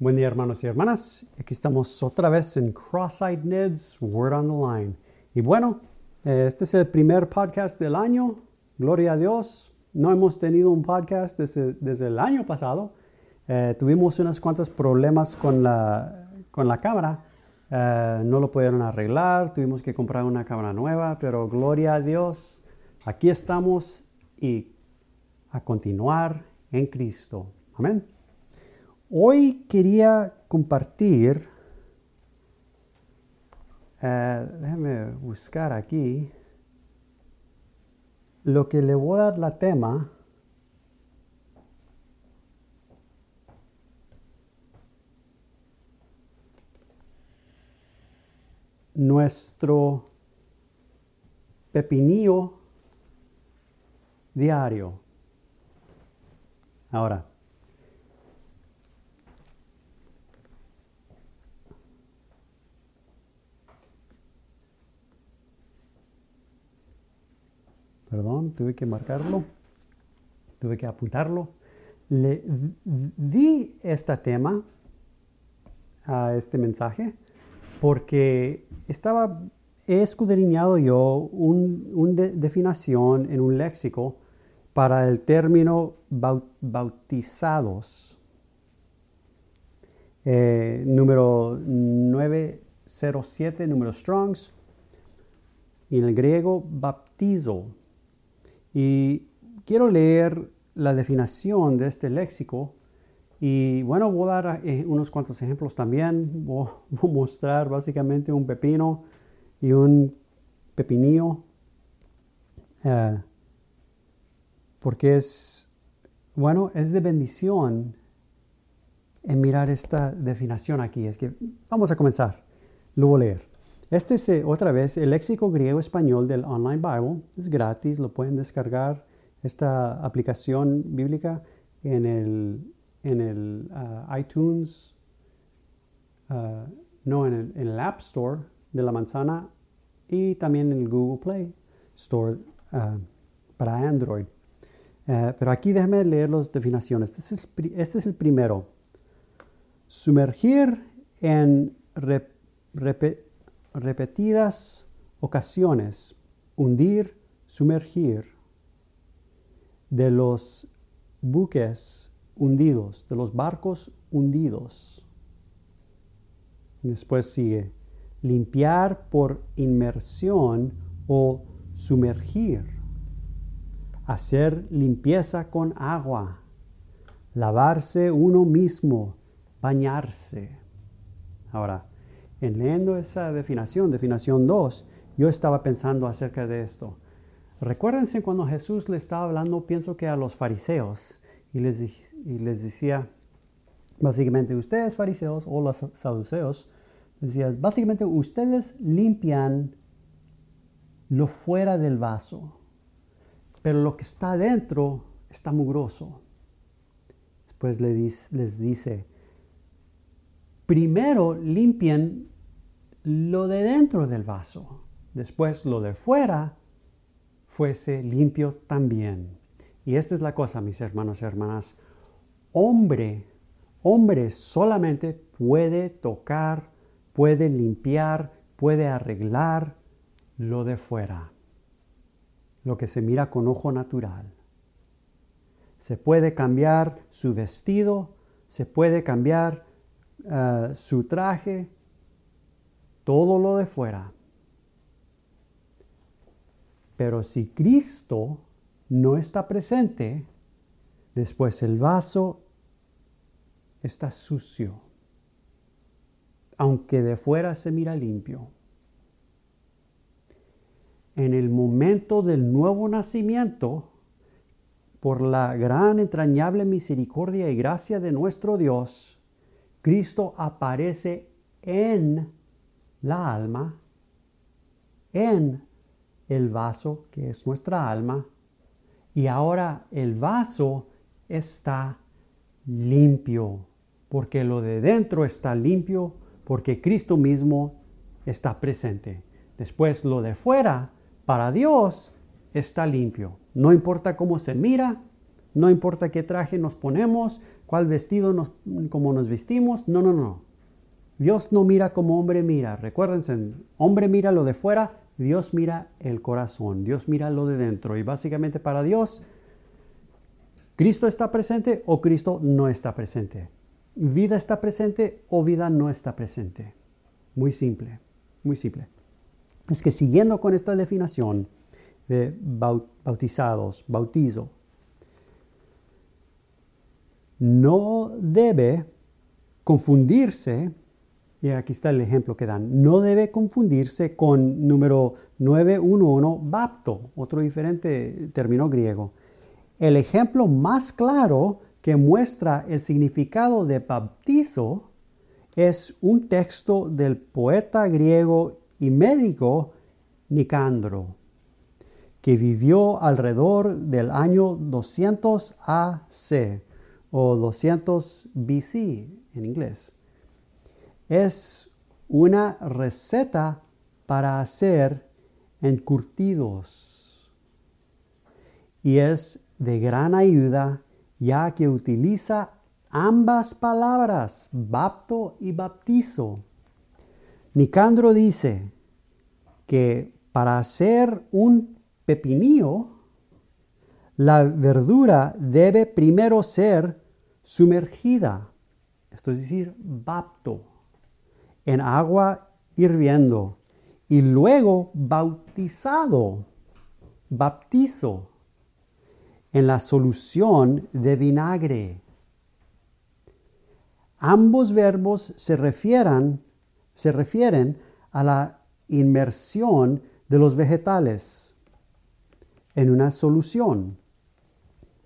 Buen día hermanos y hermanas, aquí estamos otra vez en Cross-Eyed Ned's Word on the Line. Y bueno, eh, este es el primer podcast del año, gloria a Dios. No hemos tenido un podcast desde, desde el año pasado. Eh, tuvimos unos cuantos problemas con la, con la cámara, eh, no lo pudieron arreglar, tuvimos que comprar una cámara nueva, pero gloria a Dios, aquí estamos y a continuar en Cristo. Amén. Hoy quería compartir, eh, déjeme buscar aquí, lo que le voy a dar la tema. Nuestro pepinillo diario. Ahora, perdón, tuve que marcarlo, tuve que apuntarlo. Le di este tema a este mensaje porque estaba he escudriñado yo una definición en un léxico para el término bautizados. Eh, número 907, número Strongs, y en el griego baptizo. Y quiero leer la definición de este léxico y bueno, voy a dar eh, unos cuantos ejemplos también. Voy, a mostrar básicamente un pepino y un pepinillo. Eh, porque es, bueno, es de bendición en mirar esta definición aquí. Es que vamos a comenzar. Lo voy a leer. Este es eh, otra vez el léxico griego español del Online Bible. Es gratis, lo pueden descargar esta aplicación bíblica en el, en el ah, iTunes, ah, no, en el, App Store de la manzana y también en el Google Play Store ah, para Android. Eh, pero aquí déjame leer las definiciones. Este este es el primero. Sumergir en repetidas ocasiones, hundir, sumergir de los buques hundidos, de los barcos hundidos. Después sigue, limpiar por inmersión o sumergir, hacer limpieza con agua, lavarse uno mismo, bañarse. Ahora, en leyendo esa definición, definición 2, yo estaba pensando acerca de esto. Recuérdense cuando Jesús le estaba hablando, pienso que a los fariseos, y les, y les decía, básicamente, ustedes fariseos o los saduceos, decía, básicamente ustedes limpian lo fuera del vaso, pero lo que está dentro está mugroso. Después les dice, primero limpien lo de dentro del vaso, después lo de fuera fuese limpio también. Y esta es la cosa, mis hermanos y hermanas. Hombre, hombre solamente puede tocar, puede limpiar, puede arreglar lo de fuera, lo que se mira con ojo natural. Se puede cambiar su vestido, se puede cambiar eh, su traje, todo lo de fuera. Pero si Cristo no está presente, después el vaso está sucio, aunque de fuera se mira limpio. En el momento del nuevo nacimiento, por la gran entrañable misericordia y gracia de nuestro Dios, Cristo aparece en la alma, en el vaso que es nuestra alma, y ahora el vaso está limpio, porque lo de dentro está limpio, porque Cristo mismo está presente. Después lo de fuera, para Dios, está limpio. No importa cómo se mira, no importa qué traje nos ponemos, cuál vestido, nos, cómo nos vestimos. No, no, no. Dios no mira como hombre mira. Recuérdense, hombre mira lo de fuera, Dios mira el corazón, Dios mira lo de dentro. Y básicamente para Dios, Cristo está presente o Cristo no está presente. Vida está presente o vida no está presente. Muy simple, muy simple. Es que siguiendo con esta definición de bautizados, bautizo, no debe confundirse, y aquí está el ejemplo que dan, no debe confundirse con número 911, bapto, otro diferente término griego. El ejemplo más claro que muestra el significado de bautizo es un texto del poeta griego y médico Nicandro, que vivió alrededor del año 200 AC o 200 BC en inglés. Es una receta para hacer encurtidos y es de gran ayuda ya que utiliza ambas palabras, bapto y baptizo. Nicandro dice que para hacer un pepinillo, la verdura debe primero ser sumergida, esto es decir, bapto, en agua hirviendo y luego bautizado, baptizo, en la solución de vinagre. Ambos verbos se se refieren a la inmersión de los vegetales en una solución.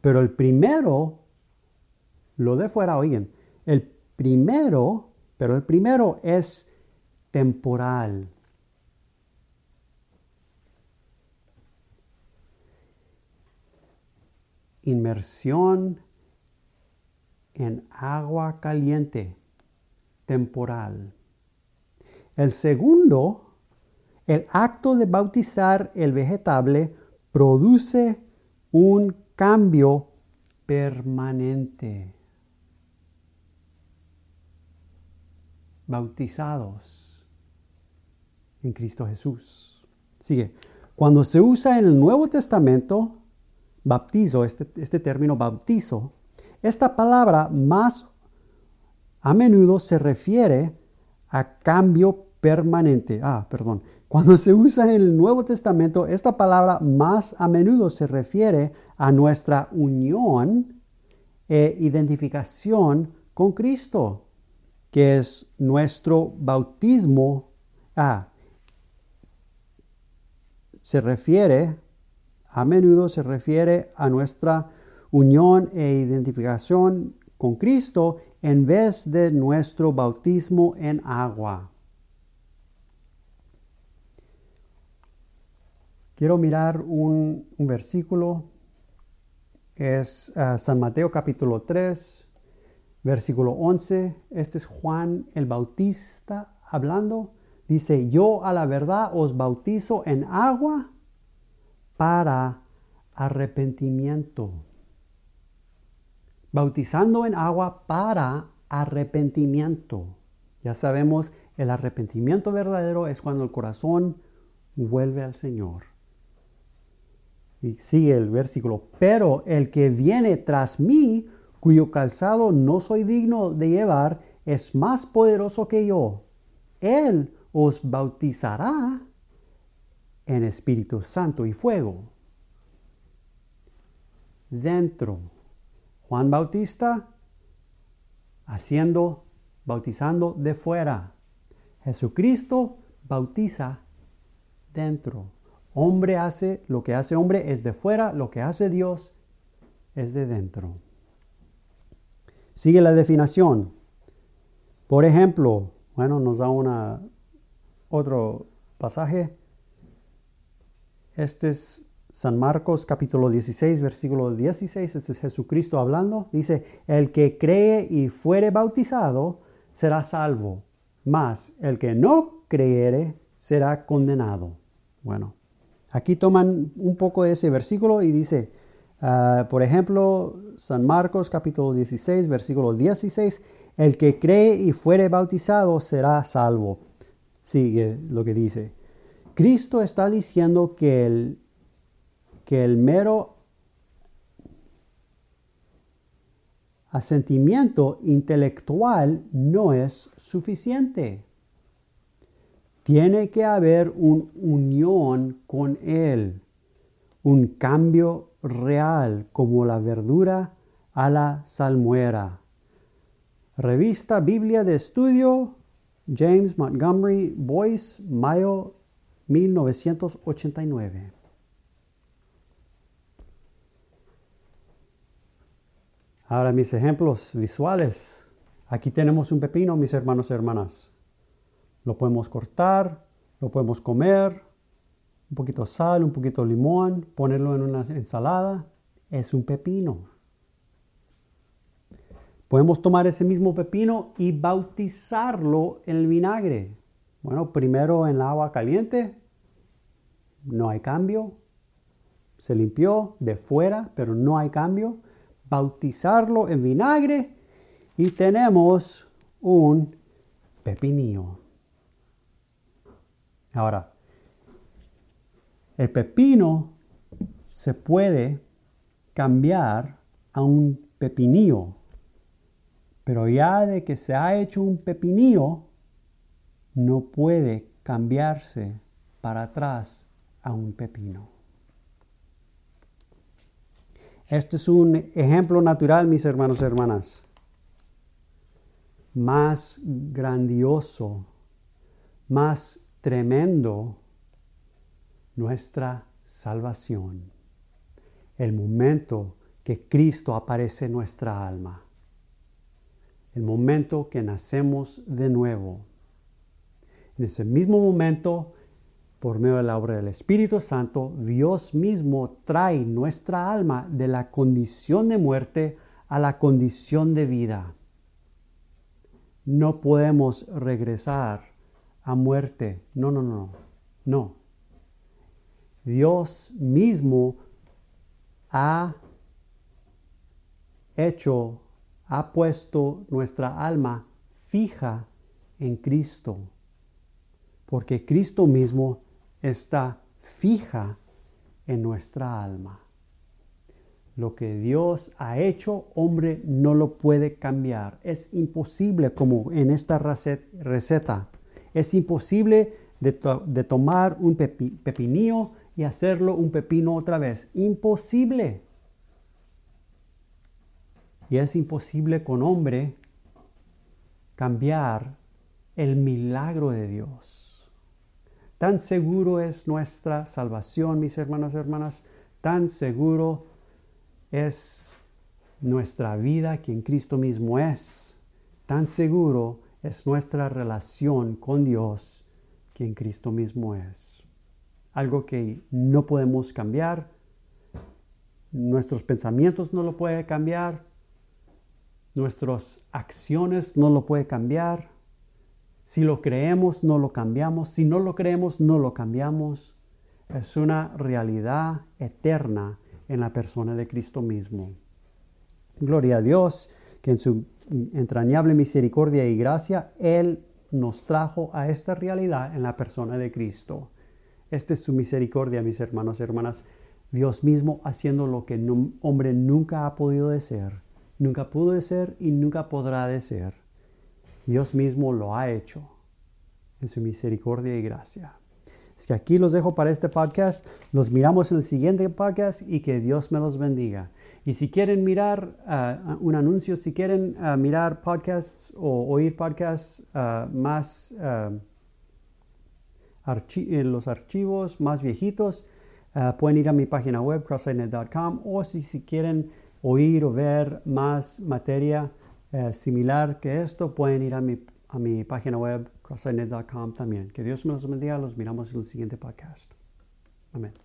Pero el primero, lo de fuera, oigan, el primero, pero el primero es temporal. Inmersión en agua caliente, temporal. El segundo, el acto de bautizar el vegetable produce un cambio permanente. Bautizados en Cristo Jesús. Sigue. Cuando se usa en el Nuevo Testamento, baptizo, este, este término bautizo, esta palabra más a menudo se refiere a cambio permanente. Ah, perdón. Cuando se usa en el Nuevo Testamento, esta palabra más a menudo se refiere a nuestra unión e identificación con Cristo, que es nuestro bautismo. Ah, se refiere, a menudo se refiere a nuestra unión e identificación con Cristo en vez de nuestro bautismo en agua. Quiero mirar un, versículo. Es ah, San Mateo capítulo 3, versículo 11. Este es Juan el Bautista hablando. Dice, yo a la verdad os bautizo en agua para arrepentimiento. Bautizando en agua para arrepentimiento. Ya sabemos, el arrepentimiento verdadero es cuando el corazón vuelve al Señor. Y sigue el versículo, pero el que viene tras mí, cuyo calzado no soy digno de llevar, es más poderoso que yo. Él os bautizará en Espíritu Santo y fuego. Dentro, Juan Bautista haciendo, bautizando de fuera. Jesucristo bautiza dentro. Hombre hace, lo que hace hombre es de fuera, lo que hace Dios es de dentro. Sigue la definición. Por ejemplo, bueno, nos da una, otro pasaje. Este es San Marcos capítulo 16, versículo 16. Este es Jesucristo hablando. Dice, el que cree y fuere bautizado será salvo, mas el que no creyere será condenado. Bueno, Aquí toman un poco ese versículo y dice, Ah, por ejemplo, San Marcos capítulo 16, versículo 16, el que cree y fuere bautizado será salvo. Sigue lo que dice. Cristo está diciendo que el, que el mero asentimiento intelectual no es suficiente. Tiene que haber una unión con Él, un cambio real como la verdura a la salmuera. Revista Biblia de Estudio, James Montgomery Boyce, mayo 1989. Ahora mis ejemplos visuales. Aquí tenemos un pepino, mis hermanos y hermanas. Lo podemos cortar, lo podemos comer, un poquito de sal, un poquito de limón, ponerlo en una ensalada. Es un pepino. Podemos tomar ese mismo pepino y bautizarlo en el vinagre. Bueno, primero en el agua caliente, no hay cambio. Se limpió de fuera, pero no hay cambio. Bautizarlo en vinagre y tenemos un pepinillo. Ahora, el pepino se puede cambiar a un pepinillo, pero ya de que se ha hecho un pepinillo, no puede cambiarse para atrás a un pepino. Este es un ejemplo natural, mis hermanos y hermanas. Más grandioso, más tremendo nuestra salvación. El momento que Cristo aparece en nuestra alma. El momento que nacemos de nuevo. En ese mismo momento, por medio de la obra del Espíritu Santo, Dios mismo trae nuestra alma de la condición de muerte a la condición de vida. No podemos regresar a muerte. No, no, no, no. Dios mismo ha hecho, ha puesto nuestra alma fija en Cristo, porque Cristo mismo está fija en nuestra alma. Lo que Dios ha hecho, hombre no lo puede cambiar. Es imposible como en esta receta. Es imposible de, tomar un pepinillo y hacerlo un pepino otra vez. Imposible. Y es imposible con hombre cambiar el milagro de Dios. Tan seguro es nuestra salvación, mis hermanos y hermanas, tan seguro es nuestra vida que en Cristo mismo es. Tan seguro es nuestra relación con Dios que en Cristo mismo es algo que no podemos cambiar. Nuestros pensamientos no lo pueden cambiar. Nuestras acciones no lo pueden cambiar. Si lo creemos, no lo cambiamos. Si no lo creemos, no lo cambiamos. Es una realidad eterna en la persona de Cristo mismo. Gloria a Dios, que en su entrañable misericordia y gracia, Él nos trajo a esta realidad en la persona de Cristo. Esta es su misericordia, mis hermanos y hermanas. Dios mismo haciendo lo que un hombre nunca ha podido de ser, nunca pudo de ser y nunca podrá de ser. Dios mismo lo ha hecho en su misericordia y gracia. Es que aquí los dejo para este podcast. Los miramos en el siguiente podcast y que Dios me los bendiga. Y si quieren mirar uh, un anuncio, si quieren uh, mirar podcasts o oír podcasts uh, más en los archivos más viejitos, eh, pueden ir a mi página web, crosssignet.com, o si, si, quieren oír o ver más materia eh, similar que esto, pueden ir a mi, a mi página web, crosssignet.com también. Que Dios los bendiga, los miramos en el siguiente podcast. Amén.